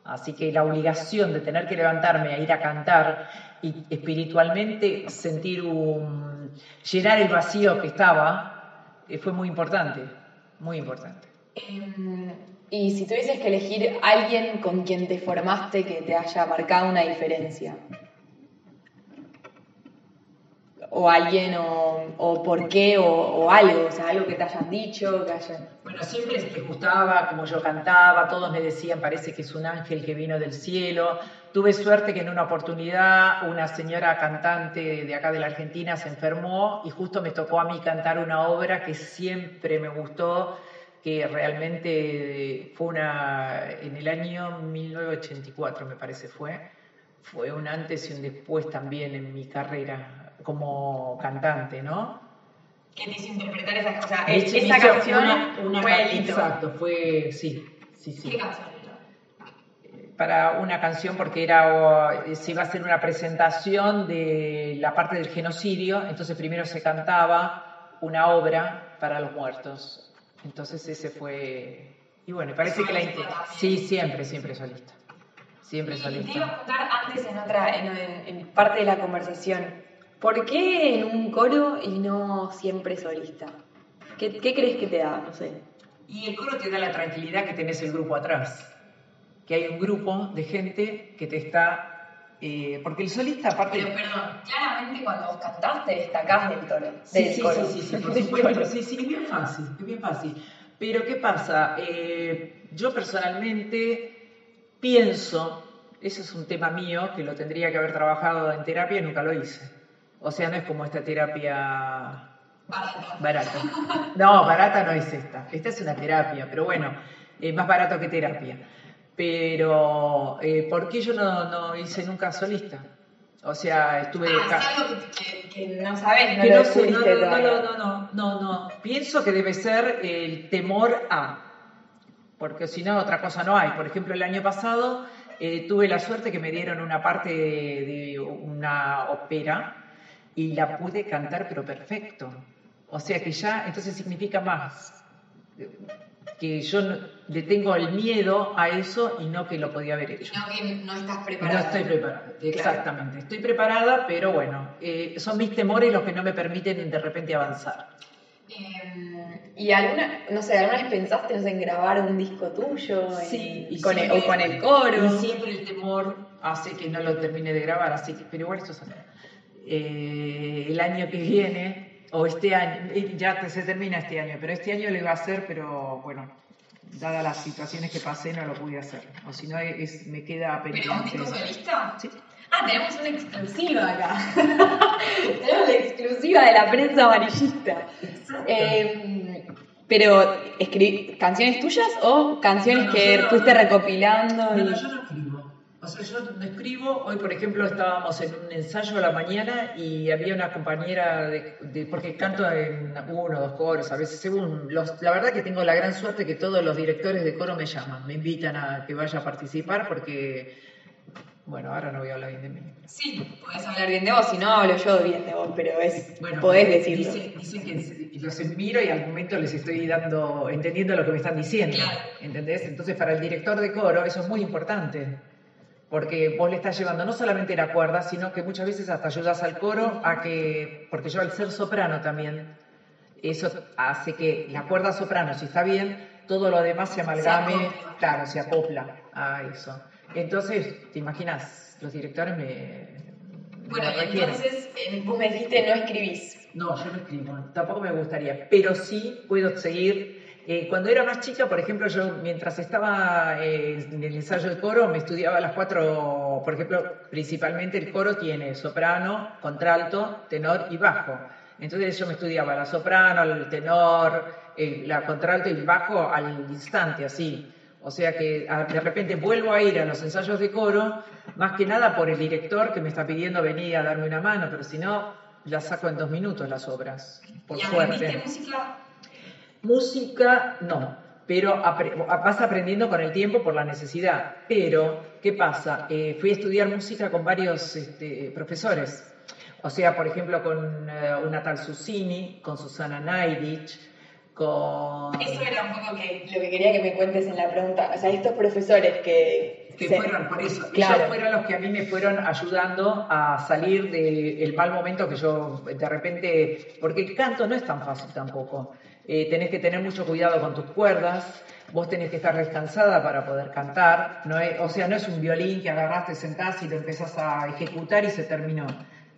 Así que la obligación de tener que levantarme a ir a cantar y espiritualmente sentir un, llenar el vacío que estaba eh, fue muy importante, muy importante. Em, y si tuvieses que elegir alguien con quien te formaste que te haya marcado una diferencia, o alguien o, por qué o, algo, o sea, algo que te hayan dicho, que hayan... Bueno, siempre les gustaba como yo cantaba, todos me decían, parece que es un ángel que vino del cielo. Tuve suerte que en una oportunidad una señora cantante de acá de la Argentina se enfermó y justo me tocó a mí cantar una obra que siempre me gustó, que realmente fue una, en el año 1984 me parece fue, fue un antes y un después también en mi carrera como cantante, ¿no? ¿Qué te hizo interpretar esa, o sea, esa canción? Una, fue Exacto, fue, sí, sí, sí. ¿Qué canción? Para una canción porque era, se iba a hacer una presentación de la parte del genocidio, entonces primero se cantaba una obra para los muertos. Entonces ese fue... Y bueno, parece que la... Sí, siempre, siempre solista. Siempre solista. te iba a contar antes en otra, en parte de la conversación, ¿Por qué en un coro y no siempre solista? ¿Qué, crees que te da? No sé. Y el coro te da la tranquilidad que tenés el grupo atrás. Que hay un grupo de gente que te está. Eh, porque el solista, aparte. Pero perdón, claramente cuando vos cantaste destacás del toro. Sí, sí, sí, sí, por supuesto. Sí, sí, es bien fácil, es bien fácil. Pero ¿qué pasa? Eh, yo personalmente pienso, eso es un tema mío, que lo tendría que haber trabajado en terapia y nunca lo hice o sea, no es como esta terapia barata. No, barata no es esta. Esta es una terapia, pero bueno, es más barato que terapia. Pero, eh, ¿por qué yo no, hice nunca solista? O sea, estuve... Ah, es algo que, no sabes, no lo no, no, no, no, no, no, Pienso que debe ser el temor a, porque si no, otra cosa no hay. Por ejemplo, el año pasado eh, tuve la suerte que me dieron una parte de una ópera y la pude cantar pero perfecto. O sea que ya, entonces significa más. que yo le tengo el miedo a eso y no que lo podía haber hecho. No que no estás preparada. No estoy preparada, exactamente. Estoy preparada, pero bueno, eh, son mis temores los que no me permiten de repente avanzar. Em, ¿Y alguna, no sé, alguna vez pensaste en grabar un disco tuyo? Sí, y con el, o con el coro. Y siempre el temor hace que no lo termine de grabar, así que, pero igual esto es eh, el año que viene, o este año, ya se termina este año, pero este año lo iba a hacer, pero bueno, dadas las situaciones que pasé, no lo pude hacer. O si no, me queda pendiente. ¿Pero un disco solista? Sí. Ah, tenemos una exclusiva acá. tenemos la exclusiva de la prensa amarillista. Eh, pero, ¿canciones tuyas o canciones que fuiste recopilando? No, yo no escribo. O sea, yo no escribo. Hoy, por ejemplo, estábamos en un ensayo a la mañana y había una compañera, de, porque canto en uno o dos coros, a veces según. Los, la verdad que tengo la gran suerte que todos los directores de coro me llaman, me invitan a que vaya a participar porque bueno, ahora no voy a hablar bien de mí. Sí, podés hablar bien de vos, si no hablo yo bien de vos, pero es, bueno, podés decirlo. Dicen, que los admiro y al momento les estoy dando, entendiendo lo que me están diciendo. ¿Entendés? Entonces, para el director de coro eso es muy importante. Porque vos le estás llevando no solamente la cuerda, sino que muchas veces hasta ayudas al coro a que, porque yo al ser soprano también, eso hace que la cuerda soprano, si está bien, todo lo demás se amalgame, claro, se acopla a eso. Entonces, ¿te imaginas? Los directores me... Bueno, entonces vos me dijiste no escribís. No, yo no escribo, tampoco me gustaría, pero sí puedo seguir. Eh, cuando era más chica, por ejemplo, yo mientras estaba eh, en el ensayo de coro, me estudiaba las cuatro, por ejemplo, principalmente el coro tiene soprano, contralto, tenor y bajo. Entonces yo me estudiaba la soprano, el tenor, la contralto y el bajo al instante, así. O sea que de repente vuelvo a ir a los ensayos de coro, más que nada por el director que me está pidiendo venir a darme una mano, pero si no, las saco en dos minutos las obras, por ¿Y suerte. música? Música, no, pero vas aprendiendo con el tiempo por la necesidad. Pero, ¿qué pasa? Eh, fui a estudiar música con varios este, profesores. O sea, por ejemplo, con eh, una tal Susini, con Susana Naidich, eso era un poco que, lo que quería que me cuentes en la pregunta. O sea, estos profesores que... Que fueron, por eso, claro. ellos fueron los que a mí me fueron ayudando a salir del mal momento que yo de repente... Porque el canto no es tan fácil tampoco. Eh, tenés que tener mucho cuidado con tus cuerdas, vos tenés que estar descansada para poder cantar. No o sea, no es un violín que agarraste, sentás y lo empezás a ejecutar y se terminó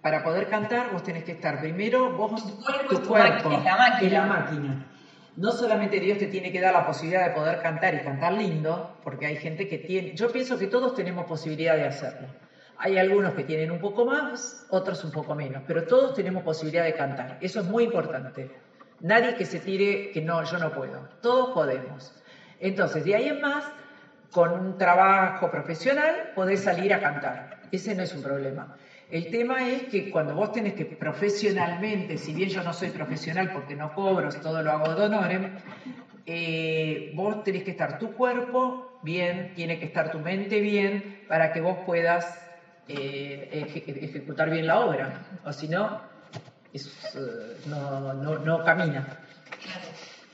para poder cantar vos tenés que estar primero vos tu cuerpo, tu cuerpo es, la es la máquina no solamente Dios te tiene que dar la posibilidad de poder cantar y cantar lindo, porque hay gente que tiene, yo pienso que todos tenemos posibilidad de hacerlo. Hay algunos que tienen un poco más, otros un poco menos, pero todos tenemos posibilidad de cantar. Eso es muy importante. Nadie que se tire que no, yo no puedo. Todos podemos. Entonces, de ahí en más, con un trabajo profesional, podés salir a cantar. Ese no es un problema. El tema es que cuando vos tenés que profesionalmente, si bien yo no soy profesional porque no cobro, todo lo hago de honor, eh, vos tenés que estar tu cuerpo bien, tiene que estar tu mente bien para que vos puedas eh, ejecutar bien la obra. O si no, eh, no, no, no camina.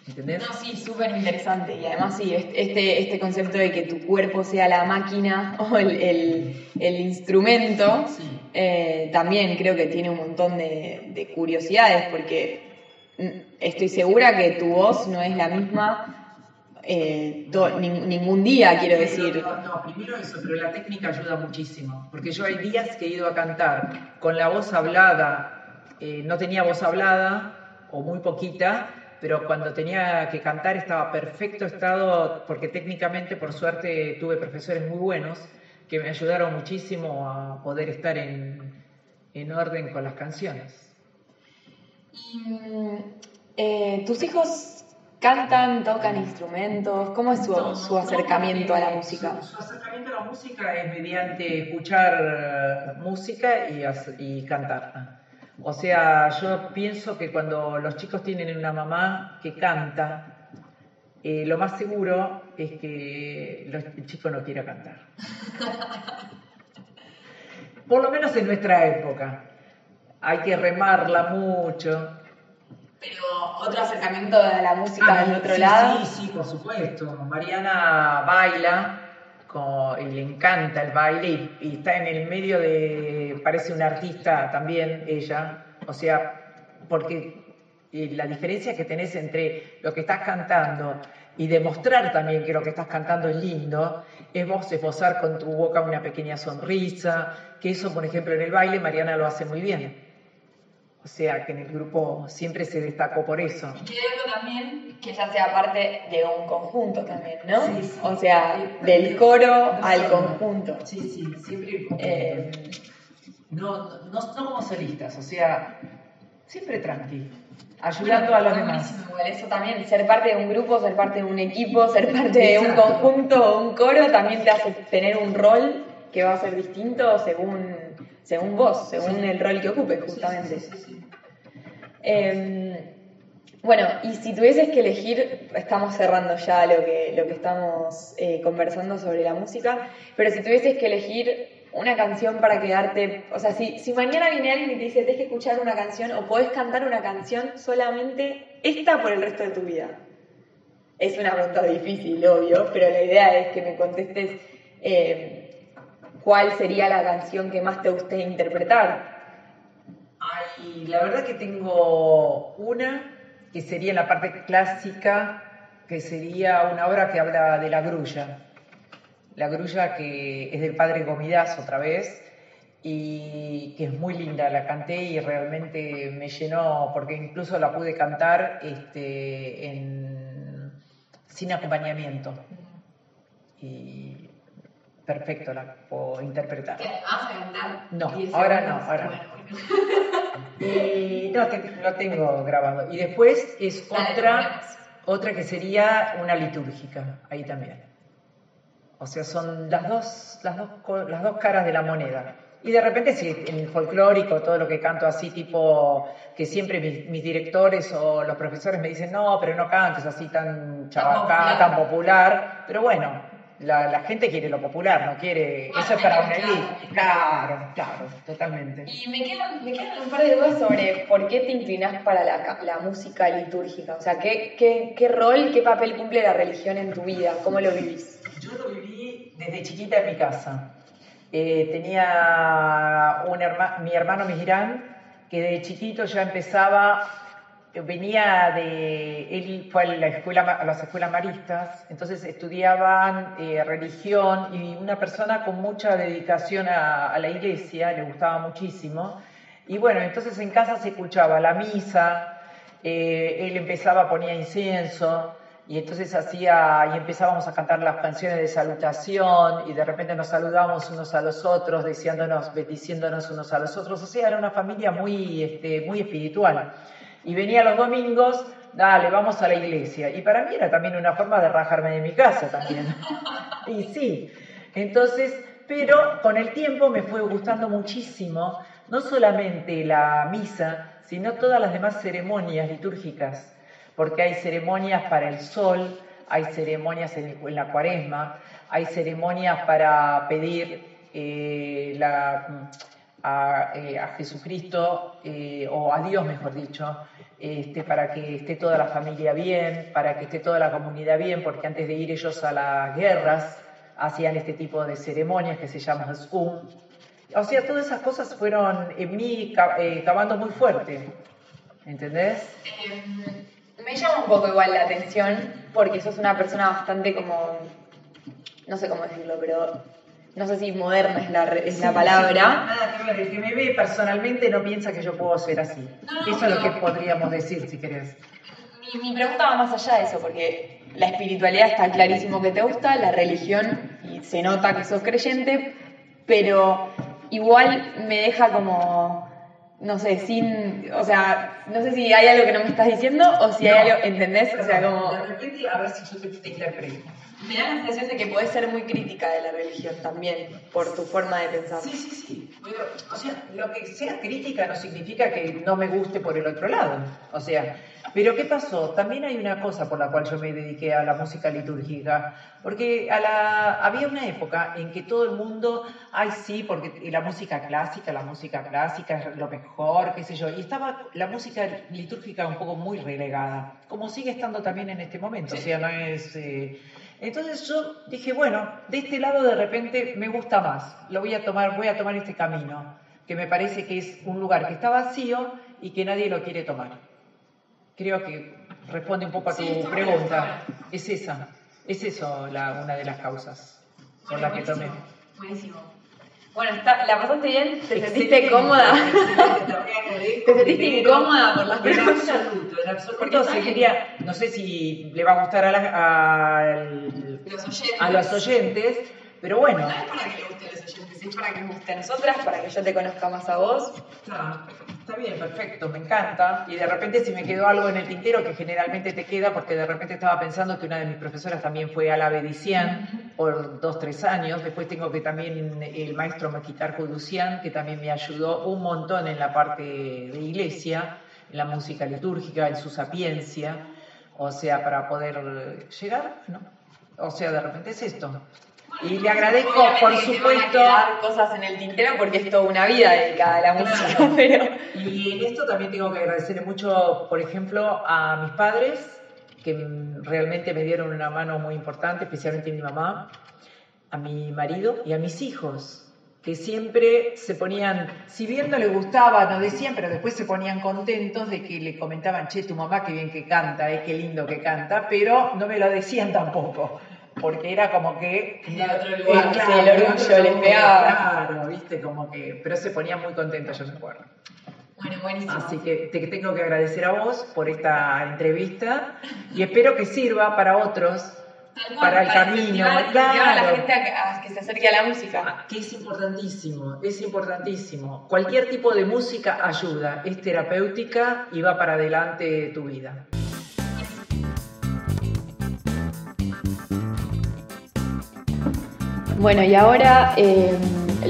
¿Entendés? No, sí, súper interesante. Y además, sí, este, este concepto de que tu cuerpo sea la máquina o el, instrumento, eh, también creo que tiene un montón de, curiosidades, porque estoy segura que tu voz no es la misma eh, ningún día, quiero decir. No, primero eso, pero la técnica ayuda muchísimo, porque yo hay días que he ido a cantar con la voz hablada, eh, no tenía voz hablada o muy poquita, pero cuando tenía que cantar estaba perfecto estado, porque técnicamente, por suerte, tuve profesores muy buenos que me ayudaron muchísimo a poder estar en, en orden con las canciones. Y, eh, ¿Tus hijos cantan, tocan instrumentos? ¿Cómo es su, su acercamiento a la música? Su, acercamiento a la música es mediante escuchar música y, y cantar. O sea, yo pienso que cuando los chicos tienen una mamá que canta, eh, lo más seguro es que el chico no quiera cantar. Por lo menos en nuestra época. Hay que remarla mucho. Pero otro acercamiento a la música Ah, del otro sí, lado. Sí, sí, por supuesto. Mariana baila con- y le encanta el baile y, y está en el medio de, parece una artista también ella, o sea, porque la diferencia que tenés entre lo que estás cantando y demostrar también que lo que estás cantando es lindo, es vos esbozar con tu boca una pequeña sonrisa, que eso, por ejemplo, en el baile Mariana lo hace muy bien. O sea, que en el grupo siempre se destacó por eso. Y creo también que ella sea parte de un conjunto también, ¿no? Sí, sí. O sea, Sí, del coro al conjunto. Sí, sí, siempre conjunto. Eh, no, no, no como solistas, o sea, siempre tranqui, ayudando a los demás. eso también, ser parte de un grupo, ser parte de un equipo, ser parte de un conjunto o un coro también te hace tener un rol que va a ser distinto según, según vos, según el rol que ocupes justamente. Eh, bueno, y si tuvieses que elegir, estamos cerrando ya lo que, lo que estamos eh, conversando sobre la música, pero si tuvieses que elegir una canción para quedarte, o sea, si, si mañana viene alguien y te dice, tienes que escuchar una canción o podés cantar una canción solamente esta por el resto de tu vida. Es una pregunta difícil, obvio, pero la idea es que me contestes eh, cuál sería la canción que más te guste interpretar. Ay, la verdad que tengo una que sería la parte clásica, que sería una obra que habla de la grulla. La grulla que es del padre Gomidaz otra vez y que es muy linda, la canté y realmente me llenó porque incluso la pude cantar este, en, sin acompañamiento. Y perfecto, la puedo interpretar. vas a cantar? No, ahora no, ahora no. Y no, te- lo tengo grabado. Y después es otra, otra que sería una litúrgica, ahí también. O sea, son las dos, las dos, las dos caras de la moneda. Y de repente, sí, en el folclórico, todo lo que canto así, tipo, que siempre mis, mis directores o los profesores me dicen, no, pero no cantes así tan chabacá, tan popular. Pero bueno, la, la gente quiere lo popular, no quiere. Bueno, eso es para una elite. Claro, claro, totalmente. Y me quedan, me quedan un par de dudas sobre por qué te inclinás para la, la música litúrgica. O sea, ¿qué, qué, qué rol, qué papel cumple la religión en tu vida? ¿Cómo lo vivís? Yo lo viví desde chiquita en mi casa. Eh, tenía un herma- mi hermano Mihirán, que de chiquito ya empezaba, venía de, él fue a, la escuela, a las escuelas maristas, entonces estudiaban eh, religión y una persona con mucha dedicación a, a la iglesia, le gustaba muchísimo. Y bueno, entonces en casa se escuchaba la misa, eh, él empezaba, ponía incienso, y entonces hacía, y empezábamos a cantar las canciones de salutación, y de repente nos saludábamos unos a los otros, deseándonos, bendiciéndonos unos a los otros. O sea, era una familia muy, este, muy espiritual. Y venía los domingos, dale, vamos a la iglesia. Y para mí era también una forma de rajarme de mi casa también. Y sí, entonces, pero con el tiempo me fue gustando muchísimo, no solamente la misa, sino todas las demás ceremonias litúrgicas, porque hay ceremonias para el sol, hay ceremonias en, en la cuaresma, hay ceremonias para pedir eh, la, a, eh, a Jesucristo, eh, o a Dios mejor dicho, este, para que esté toda la familia bien, para que esté toda la comunidad bien, porque antes de ir ellos a las guerras hacían este tipo de ceremonias que se llaman Scum. O sea, todas esas cosas fueron en mí eh, cavando muy fuerte, ¿entendés? Me llama un poco igual la atención porque sos una persona bastante como, no sé cómo decirlo, pero no sé si moderna es la, palabra. sí, nada que ver. El que me ve personalmente no piensa que yo puedo ser así. No, no, Eso es lo que podríamos decir, si querés. Mi, mi pregunta va más allá de eso, porque la espiritualidad está clarísimo que te gusta, la religión, y se nota que sos creyente, pero igual me deja como, no sé, sin, o sea, no sé si hay algo que no me estás diciendo o si hay algo, ¿entendés? O sea, como... De repente, a ver si yo te, te interpreto. Me da la sensación de que podés ser muy crítica de la religión también, por tu forma de pensar. Sí, sí, sí. Pero, o sea, lo que sea crítica no significa que no me guste por el otro lado. O sea, Pero ¿qué pasó? También hay una cosa por la cual yo me dediqué a la música litúrgica, porque a la, había una época en que todo el mundo, ay sí, porque la música clásica, la música clásica es lo mejor, qué sé yo, y estaba la música litúrgica un poco muy relegada, como sigue estando también en este momento, o sea, no es... Eh, entonces yo dije, bueno, de este lado de repente me gusta más, lo voy a tomar, voy a tomar este camino, que me parece que es un lugar que está vacío y que nadie lo quiere tomar. Creo que responde un poco a tu pregunta. Es esa, es eso la, una de las causas por las que tomé. Buenísimo. Bueno, ¿la pasaste bien? ¿Te sentiste cómoda? ¿Te sentiste incómoda por las preguntas? En absoluto, absoluto. Seguiría, no sé si le va a gustar a, a los oyentes, pero bueno. No es para que le guste a los oyentes, es para que nos guste a nosotras, para que yo te conozca más a vos. Está bien, perfecto, me encanta. Y de repente si me quedó algo en el tintero, que generalmente te queda, porque de repente estaba pensando que una de mis profesoras también fue a la Bedician por dos, tres años. Después tengo que también el maestro Maquitar Lucián, que también me ayudó un montón en la parte de iglesia, en la música litúrgica, en su sapiencia, o sea, para poder llegar, ¿no? O sea, de repente es esto. Y le agradezco, por supuesto. cosas en el tintero porque es toda una vida dedicada a la música. Pero... Y en esto también tengo que agradecerle mucho, por ejemplo, a mis padres, que realmente me dieron una mano muy importante, especialmente mi mamá, a mi marido y a mis hijos que siempre se ponían, si bien no les gustaba, no decían, pero después se ponían contentos de que le comentaban, che, tu mamá qué bien que canta, eh, qué lindo que canta, pero no me lo decían tampoco porque era como que el orgullo les pegaba. Claro, viste, como que, pero se ponía muy contento, yo me acuerdo. Bueno, buenísimo. Así que te tengo que agradecer a vos por esta entrevista y espero que sirva para otros, para el camino, claro. a la gente a, que se acerque a la música. Ah, que es importantísimo, es importantísimo. Cualquier tipo de música ayuda, es terapéutica y va para adelante tu vida. Bueno, y ahora em,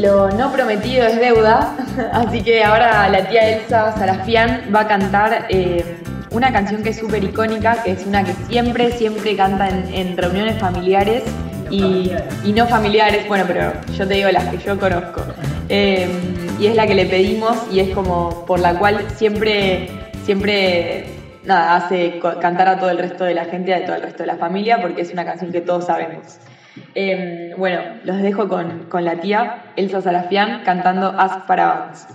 lo no prometido es deuda, así que ahora la tía Elsa Sarafian va a cantar em, una canción que es súper icónica, que es una que siempre, siempre canta en, reuniones familiares y, no familiares, bueno, pero yo te digo las que yo conozco. Em, y es la que le pedimos y es como por la cual siempre, siempre nada, hace cantar a todo el resto de la gente, a todo el resto de la familia, porque es una canción que todos sabemos. Em, bueno, los dejo con, la tía Elsa Sarafian cantando Ask para Bands.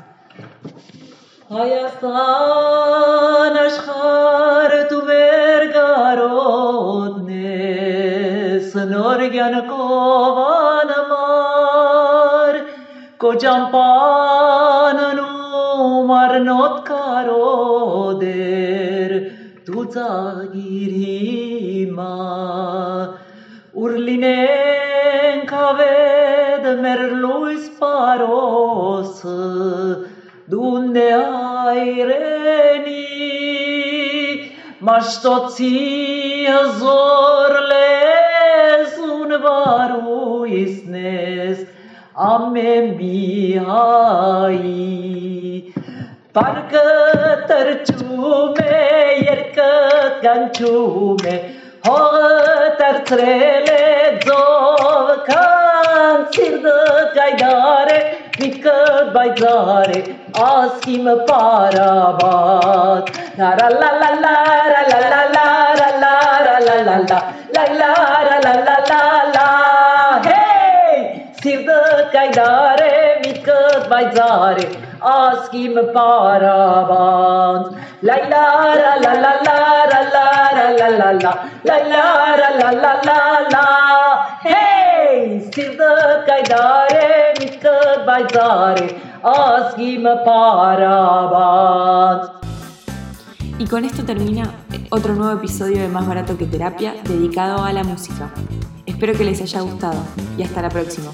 Ուր լինենք ավետ մեր լույս պարոսը, դուն է այրենի, մաշտոցի հզոր լես ուն վարույսնես, ամեն մի հայի։ Պարկը տրճում է, երկը գանչում է, Hotar trele zov kan sirda gaidare Mică baizare aschim parabat La la la la la la la la la la la la la la la la la la la la Baizare aschim parabat La la la la la la la la la la la la la la la la la parabat. Y con esto termina otro nuevo episodio de Más Barato que Terapia dedicado a la música. Espero que les haya gustado y hasta la próxima.